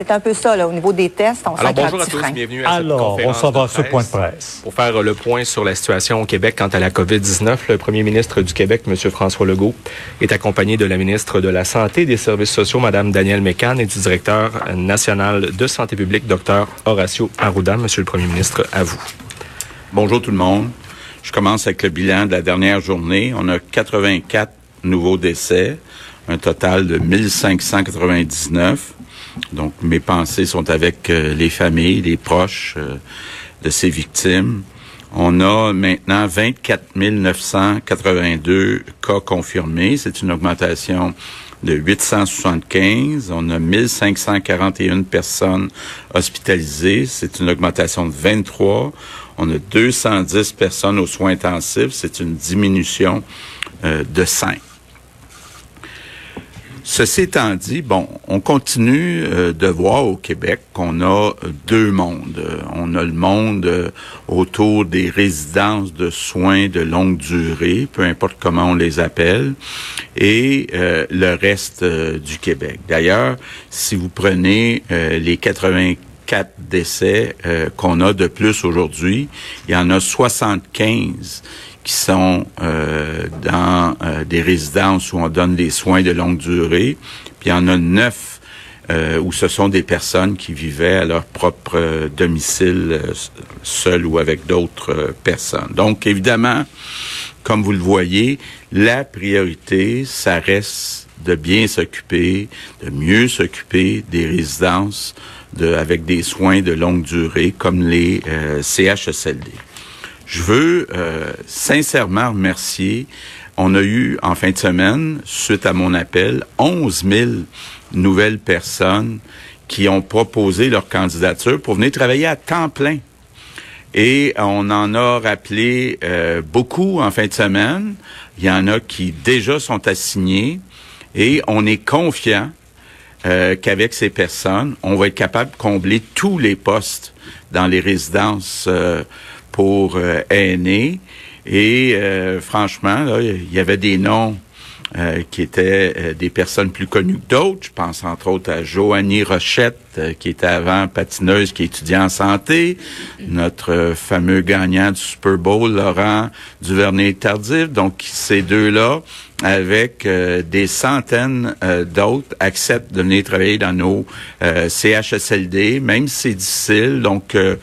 C'est un peu ça, là, au niveau des tests. On Alors, bonjour à tous, frein. bienvenue à Alors, cette on conférence s'en va à ce point de presse. Pour faire le point sur la situation au Québec quant à la COVID-19, le premier ministre du Québec, M. François Legault, est accompagné de la ministre de la Santé et des Services sociaux, Mme Danielle Mécan, et du directeur national de santé publique, Dr Horacio Arruda. Monsieur le premier ministre, à vous. Bonjour tout le monde. Je commence avec le bilan de la dernière journée. On a 84 nouveaux décès, un total de 1599. Donc mes pensées sont avec euh, les familles, les proches euh, de ces victimes. On a maintenant 24 982 cas confirmés. C'est une augmentation de 875. On a 1541 personnes hospitalisées. C'est une augmentation de 23. On a 210 personnes aux soins intensifs. C'est une diminution euh, de 5. Ceci étant dit, bon, on continue euh, de voir au Québec qu'on a euh, deux mondes. On a le monde euh, autour des résidences de soins de longue durée, peu importe comment on les appelle, et le reste du Québec. D'ailleurs, si vous prenez les 84 décès qu'on a de plus aujourd'hui, il y en a 75 qui sont euh, dans euh, des résidences où on donne des soins de longue durée. Puis il y en a neuf euh, où ce sont des personnes qui vivaient à leur propre euh, domicile, euh, ou avec d'autres euh, personnes. Donc évidemment, comme vous le voyez, la priorité, ça reste de bien s'occuper, de mieux s'occuper des résidences de, avec des soins de longue durée comme les euh, CHSLD. Je veux euh, sincèrement remercier. On a eu en fin de semaine, suite à mon appel, 11 000 nouvelles personnes qui ont proposé leur candidature pour venir travailler à temps plein. Et on en a rappelé euh, beaucoup en fin de semaine. Il y en a qui déjà sont assignés et on est confiant euh, qu'avec ces personnes, on va être capable de combler tous les postes dans les résidences pour euh, aînés. Et euh, franchement, il y avait des noms euh, qui étaient euh, des personnes plus connues que d'autres. Je pense entre autres à Joanie Rochette, euh, qui était avant patineuse, qui étudiait en santé. Notre fameux gagnant du Super Bowl, Laurent Duvernay-Tardif. Donc, ces deux-là, avec euh, des centaines euh, d'autres, acceptent de venir travailler dans nos euh, CHSLD, même si c'est difficile. Donc, euh,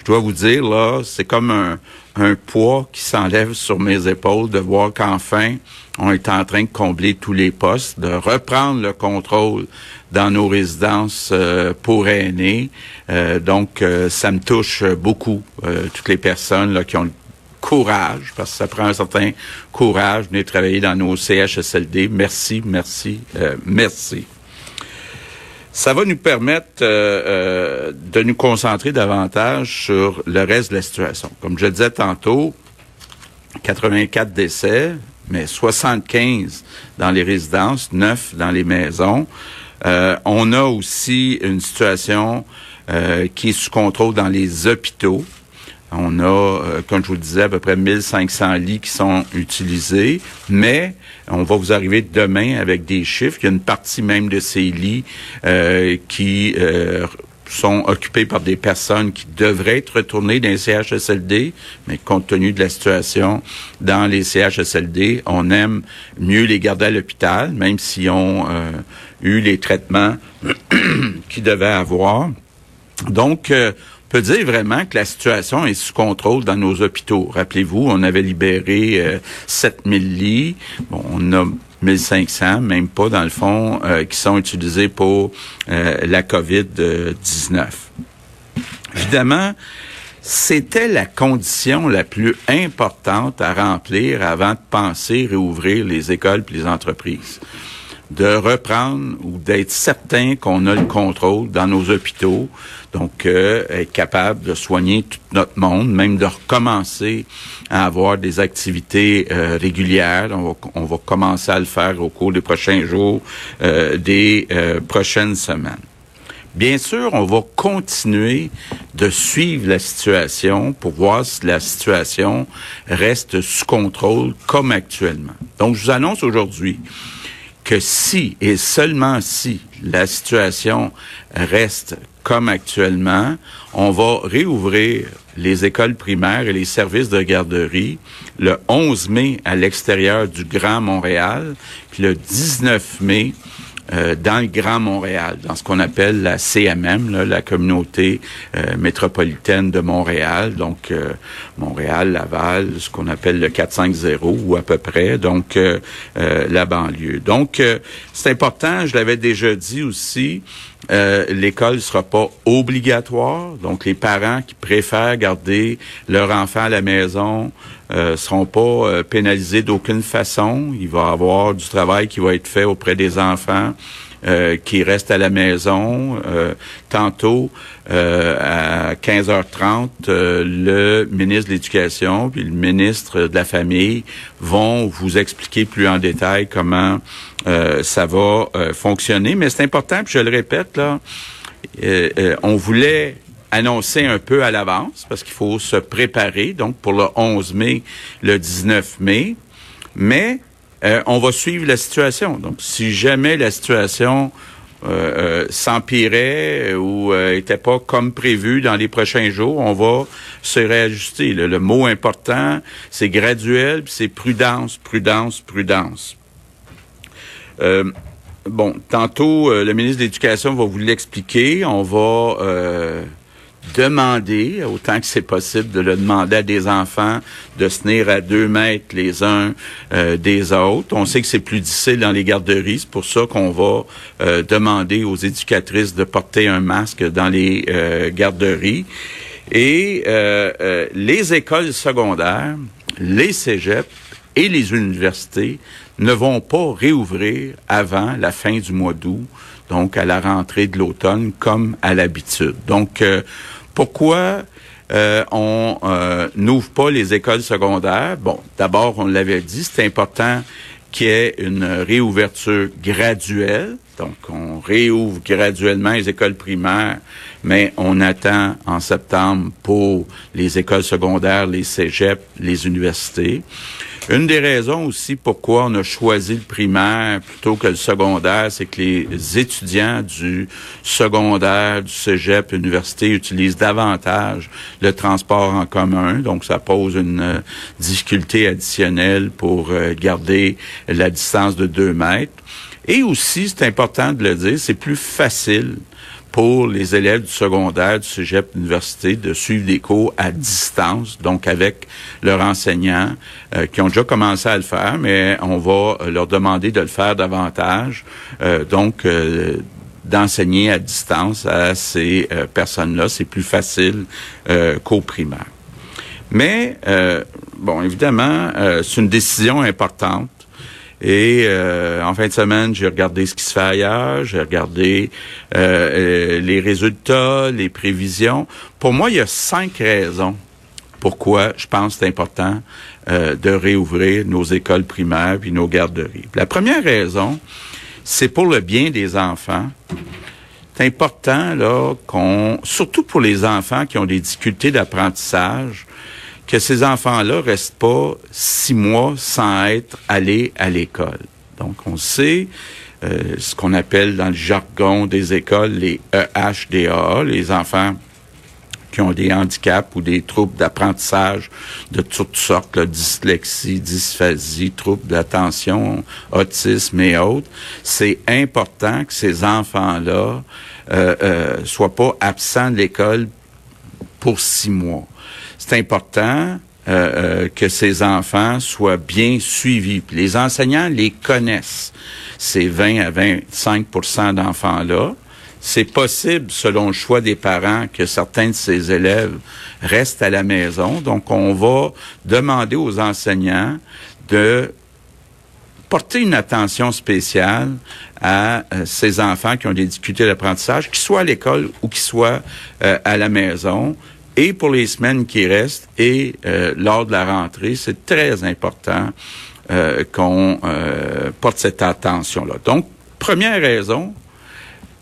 je dois vous dire, là, c'est comme un, un poids qui s'enlève sur mes épaules de voir qu'enfin, on est en train de combler tous les postes, de reprendre le contrôle dans nos résidences euh, pour aînés. Euh, donc, euh, ça me touche beaucoup, euh, toutes les personnes là, qui ont le courage, parce que ça prend un certain courage de venir travailler dans nos CHSLD. Merci, merci, euh, merci. Ça va nous permettre euh, euh, de nous concentrer davantage sur le reste de la situation. Comme je disais tantôt, 84 décès, mais 75 dans les résidences, 9 dans les maisons. Euh, on a aussi une situation qui est sous contrôle dans les hôpitaux. On a, euh, comme je vous le disais, à peu près 1500 lits qui sont utilisés, mais on va vous arriver demain avec des chiffres. Il y a une partie même de ces lits euh, qui euh, sont occupés par des personnes qui devraient être retournées dans les CHSLD, mais compte tenu de la situation dans les CHSLD, on aime mieux les garder à l'hôpital, même s'ils ont euh, eu les traitements qu'ils devaient avoir. Donc, euh, on peut dire vraiment que la situation est sous contrôle dans nos hôpitaux. Rappelez-vous, on avait libéré euh, 7000 lits. Bon, on a 1500, même pas dans le fond, euh, qui sont utilisés pour euh, la COVID-19. Évidemment, c'était la condition la plus importante à remplir avant de penser réouvrir les écoles et les entreprises de reprendre ou d'être certain qu'on a le contrôle dans nos hôpitaux, donc euh, être capable de soigner tout notre monde, même de recommencer à avoir des activités euh, régulières. On va, commencer à le faire au cours des prochains jours, euh, des prochaines semaines. Bien sûr, on va continuer de suivre la situation pour voir si la situation reste sous contrôle comme actuellement. Donc, je vous annonce aujourd'hui que si et seulement si la situation reste comme actuellement, on va réouvrir les écoles primaires et les services de garderie le 11 mai à l'extérieur du Grand Montréal, puis le 19 mai euh, dans le Grand Montréal, dans ce qu'on appelle la CMM, la communauté euh, métropolitaine de Montréal, donc euh, Montréal, Laval, ce qu'on appelle le 450 ou à peu près, donc la banlieue. Donc c'est important, je l'avais déjà dit aussi, l'école sera pas obligatoire, donc les parents qui préfèrent garder leur enfant à la maison euh, seront pas euh, pénalisés d'aucune façon. Il va y avoir du travail qui va être fait auprès des enfants. Euh, qui restent à la maison. Euh, tantôt, à 15h30, le ministre de l'Éducation puis le ministre de la Famille vont vous expliquer plus en détail comment ça va fonctionner. Mais c'est important, puis je le répète, là, on voulait annoncé un peu à l'avance parce qu'il faut se préparer, donc pour le 11 mai, le 19 mai. Mais euh, on va suivre la situation. Donc, si jamais la situation euh, euh s'empirait ou euh, était pas comme prévu dans les prochains jours, on va se réajuster. Le, mot important, c'est graduel, c'est prudence, prudence, prudence. bon, tantôt, le ministre de l'Éducation va vous l'expliquer. On va demander, autant que c'est possible, de le demander à des enfants de se tenir à deux mètres les uns euh, des autres. On sait que c'est plus difficile dans les garderies, c'est pour ça qu'on va euh, demander aux éducatrices de porter un masque dans les euh, garderies. Et les écoles secondaires, les cégeps et les universités ne vont pas réouvrir avant la fin du mois d'août donc à la rentrée de l'automne comme à l'habitude. Donc, euh, pourquoi euh, on euh, n'ouvre pas les écoles secondaires? Bon, d'abord, on l'avait dit, c'est important qu'il y ait une réouverture graduelle. Donc, on réouvre graduellement les écoles primaires, mais on attend en septembre pour les écoles secondaires, les cégeps, les universités. Une des raisons aussi pourquoi on a choisi le primaire plutôt que le secondaire, c'est que les étudiants du secondaire, du cégep, l'université utilisent davantage le transport en commun. Donc, ça pose une euh, difficulté additionnelle pour euh, garder la distance de deux mètres. Et aussi, c'est important de le dire, c'est plus facile pour les élèves du secondaire, du cégep, de l'université, de suivre des cours à distance, donc avec leurs enseignants euh, qui ont déjà commencé à le faire, mais on va leur demander de le faire davantage. Euh, donc, euh, d'enseigner à distance à ces personnes-là, c'est plus facile qu'au primaire. Mais, bon, évidemment, c'est une décision importante et euh, en fin de semaine, j'ai regardé ce qui se fait ailleurs, j'ai regardé euh, euh, les résultats, les prévisions. Pour moi, il y a cinq raisons pourquoi je pense que c'est important de réouvrir nos écoles primaires puis nos garderies. La première raison, c'est pour le bien des enfants. C'est important là qu'on, surtout pour les enfants qui ont des difficultés d'apprentissage, que ces enfants-là restent pas six mois sans être allés à l'école. Donc, on sait euh, ce qu'on appelle dans le jargon des écoles les EHDA, les enfants qui ont des handicaps ou des troubles d'apprentissage de toutes sortes, dyslexie, dysphasie, troubles d'attention, autisme et autres. C'est important que ces enfants-là euh, euh, soient pas absents de l'école pour six mois c'est important euh, euh, que ces enfants soient bien suivis. les enseignants les connaissent, ces 20 à 25% d'enfants-là. C'est possible, selon le choix des parents, que certains de ces élèves restent à la maison. Donc, on va demander aux enseignants de porter une attention spéciale à euh, ces enfants qui ont des difficultés d'apprentissage, qu'ils soient à l'école ou qu'ils soient à la maison, et pour les semaines qui restent et euh, lors de la rentrée, c'est très important euh, qu'on euh, porte cette attention-là. Donc, première raison,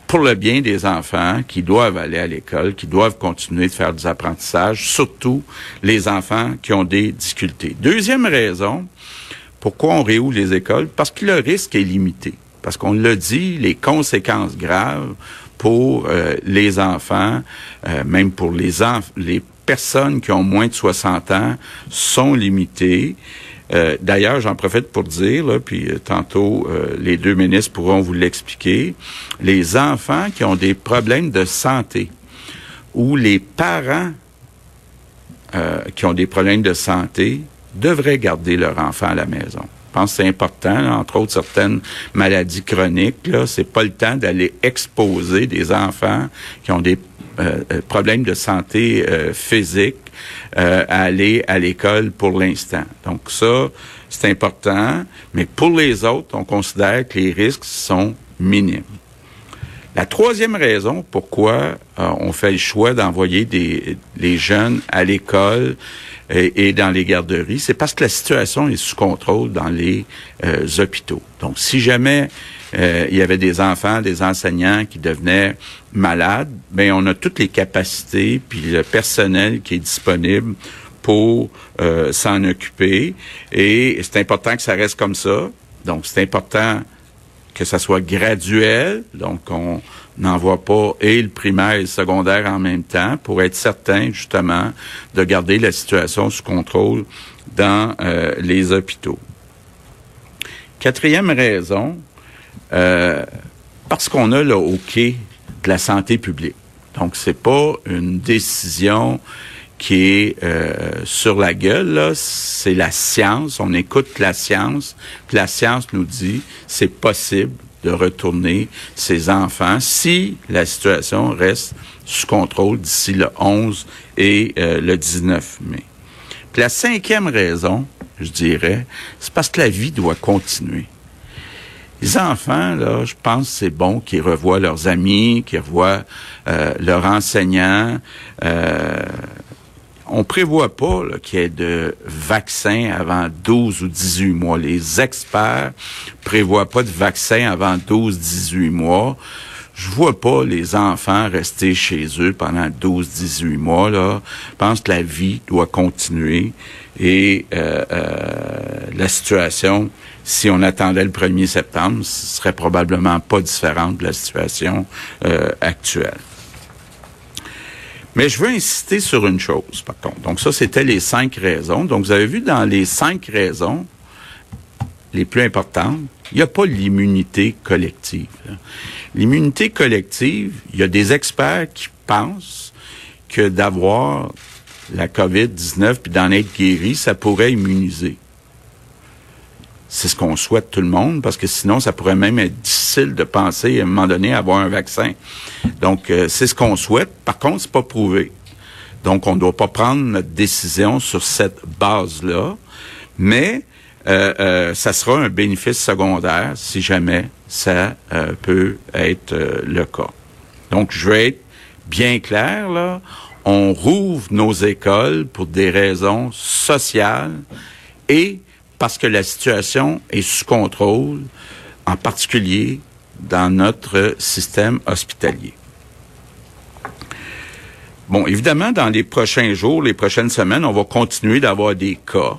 pour le bien des enfants qui doivent aller à l'école, qui doivent continuer de faire des apprentissages, surtout les enfants qui ont des difficultés. Deuxième raison, pourquoi on réouvre les écoles? Parce que le risque est limité. parce qu'on l'a dit, les conséquences graves pour euh, les enfants, euh, même pour les, les personnes qui ont moins de 60 ans, sont limitées. Euh, d'ailleurs, j'en profite pour dire, puis tantôt les deux ministres pourront vous l'expliquer, les enfants qui ont des problèmes de santé ou les parents qui ont des problèmes de santé devraient garder leur enfant à la maison. Je pense que c'est important, entre autres certaines maladies chroniques. Là, c'est pas le temps d'aller exposer des enfants qui ont des euh, euh, problèmes de santé euh, physique à aller à l'école pour l'instant. Donc ça, c'est important. Mais pour les autres, on considère que les risques sont minimes. La troisième raison pourquoi on fait le choix d'envoyer des les jeunes à l'école et, dans les garderies, c'est parce que la situation est sous contrôle dans les euh, hôpitaux. Donc, si jamais euh, il y avait des enfants, des enseignants qui devenaient malades, ben on a toutes les capacités puis le personnel qui est disponible pour euh, s'en occuper. Et c'est important que ça reste comme ça. Donc, c'est important que ça soit graduel. Donc, on n'envoie pas et le primaire et le secondaire en même temps pour être certain, justement, de garder la situation sous contrôle dans euh, les hôpitaux. Quatrième raison, euh, parce qu'on a le hockey de la santé publique. Donc, c'est pas une décision qui est euh, sur la gueule, c'est la science. On écoute la science, puis la science nous dit c'est possible de retourner ses enfants si la situation reste sous contrôle d'ici le 11 et euh, le 19 mai. Puis la cinquième raison, je dirais, c'est parce que la vie doit continuer. Les enfants, là, je pense c'est bon qu'ils revoient leurs amis, qu'ils revoient euh, leurs enseignants. Euh, on prévoit pas qu'il y ait de vaccin avant 12 ou 18 mois. Les experts prévoient pas de vaccin avant 12-18 mois. Je vois pas les enfants rester chez eux pendant 12-18 mois. Là. Je pense que la vie doit continuer et euh, euh, la situation, si on attendait le 1er septembre, ce serait probablement pas différente de la situation euh, actuelle. Mais je veux insister sur une chose, par contre. Donc ça, c'était les cinq raisons. Donc vous avez vu dans les cinq raisons les plus importantes, il n'y a pas l'immunité collective. L'immunité collective, il y a des experts qui pensent que d'avoir la COVID-19 puis d'en être guéri, ça pourrait immuniser. C'est ce qu'on souhaite tout le monde, parce que sinon, ça pourrait même être difficile de penser à un moment donné avoir un vaccin. Donc, euh, c'est ce qu'on souhaite. Par contre, c'est pas prouvé. Donc, on ne doit pas prendre notre décision sur cette base-là, mais euh, euh, ça sera un bénéfice secondaire si jamais ça peut être le cas. Donc, je vais être bien clair, là. On rouvre nos écoles pour des raisons sociales et parce que la situation est sous contrôle, en particulier dans notre système hospitalier. Bon, évidemment, dans les prochains jours, les prochaines semaines, on va continuer d'avoir des cas,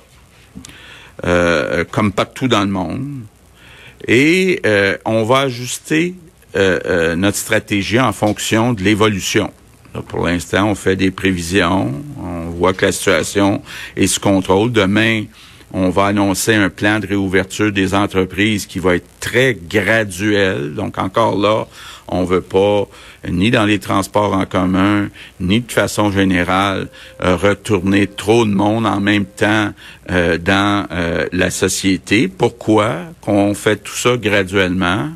euh, comme partout dans le monde, et euh, on va ajuster euh, notre stratégie en fonction de l'évolution. Pour l'instant, on fait des prévisions, on voit que la situation est sous contrôle. Demain, on va annoncer un plan de réouverture des entreprises qui va être très graduel. Donc encore là, on veut pas ni dans les transports en commun, ni de façon générale euh, retourner trop de monde en même temps euh, dans euh, la société. Pourquoi qu'on fait tout ça graduellement?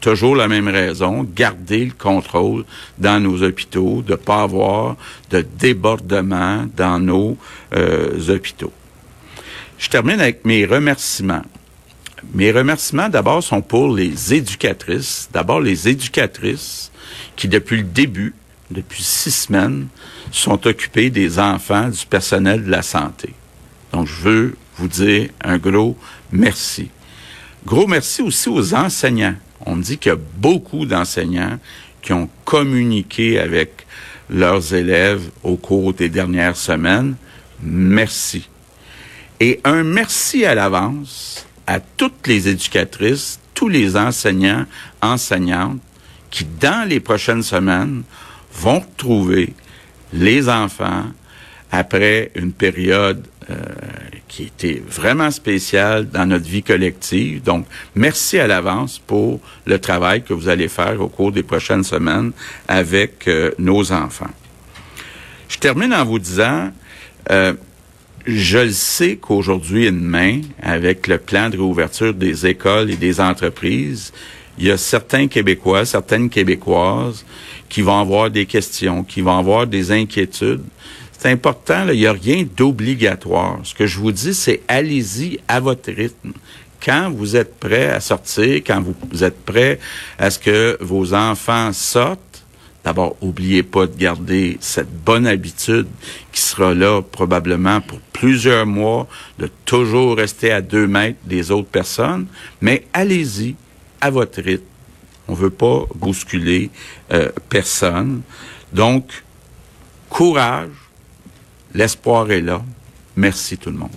Toujours la même raison, garder le contrôle dans nos hôpitaux, de pas avoir de débordement dans nos hôpitaux. Je termine avec mes remerciements. Mes remerciements, d'abord, sont pour les éducatrices. D'abord, les éducatrices qui, depuis le début, depuis six semaines, sont occupées des enfants du personnel de la santé. Donc, je veux vous dire un gros merci. Gros merci aussi aux enseignants. On me dit qu'il y a beaucoup d'enseignants qui ont communiqué avec leurs élèves au cours des dernières semaines. Merci. Et un merci à l'avance à toutes les éducatrices, tous les enseignants, enseignantes, qui, dans les prochaines semaines, vont trouver les enfants après une période euh, qui était vraiment spéciale dans notre vie collective. Donc, merci à l'avance pour le travail que vous allez faire au cours des prochaines semaines avec euh, nos enfants. Je termine en vous disant, euh, je le sais qu'aujourd'hui et demain, avec le plan de réouverture des écoles et des entreprises, il y a certains Québécois, certaines Québécoises qui vont avoir des questions, qui vont avoir des inquiétudes. C'est important, il n'y a rien d'obligatoire. Ce que je vous dis, c'est allez-y à votre rythme. Quand vous êtes prêt à sortir, quand vous êtes prêt à ce que vos enfants sortent, D'abord, oubliez pas de garder cette bonne habitude qui sera là probablement pour plusieurs mois, de toujours rester à deux mètres des autres personnes, mais allez-y à votre rythme. On veut pas bousculer euh, personne. Donc, courage, l'espoir est là. Merci tout le monde.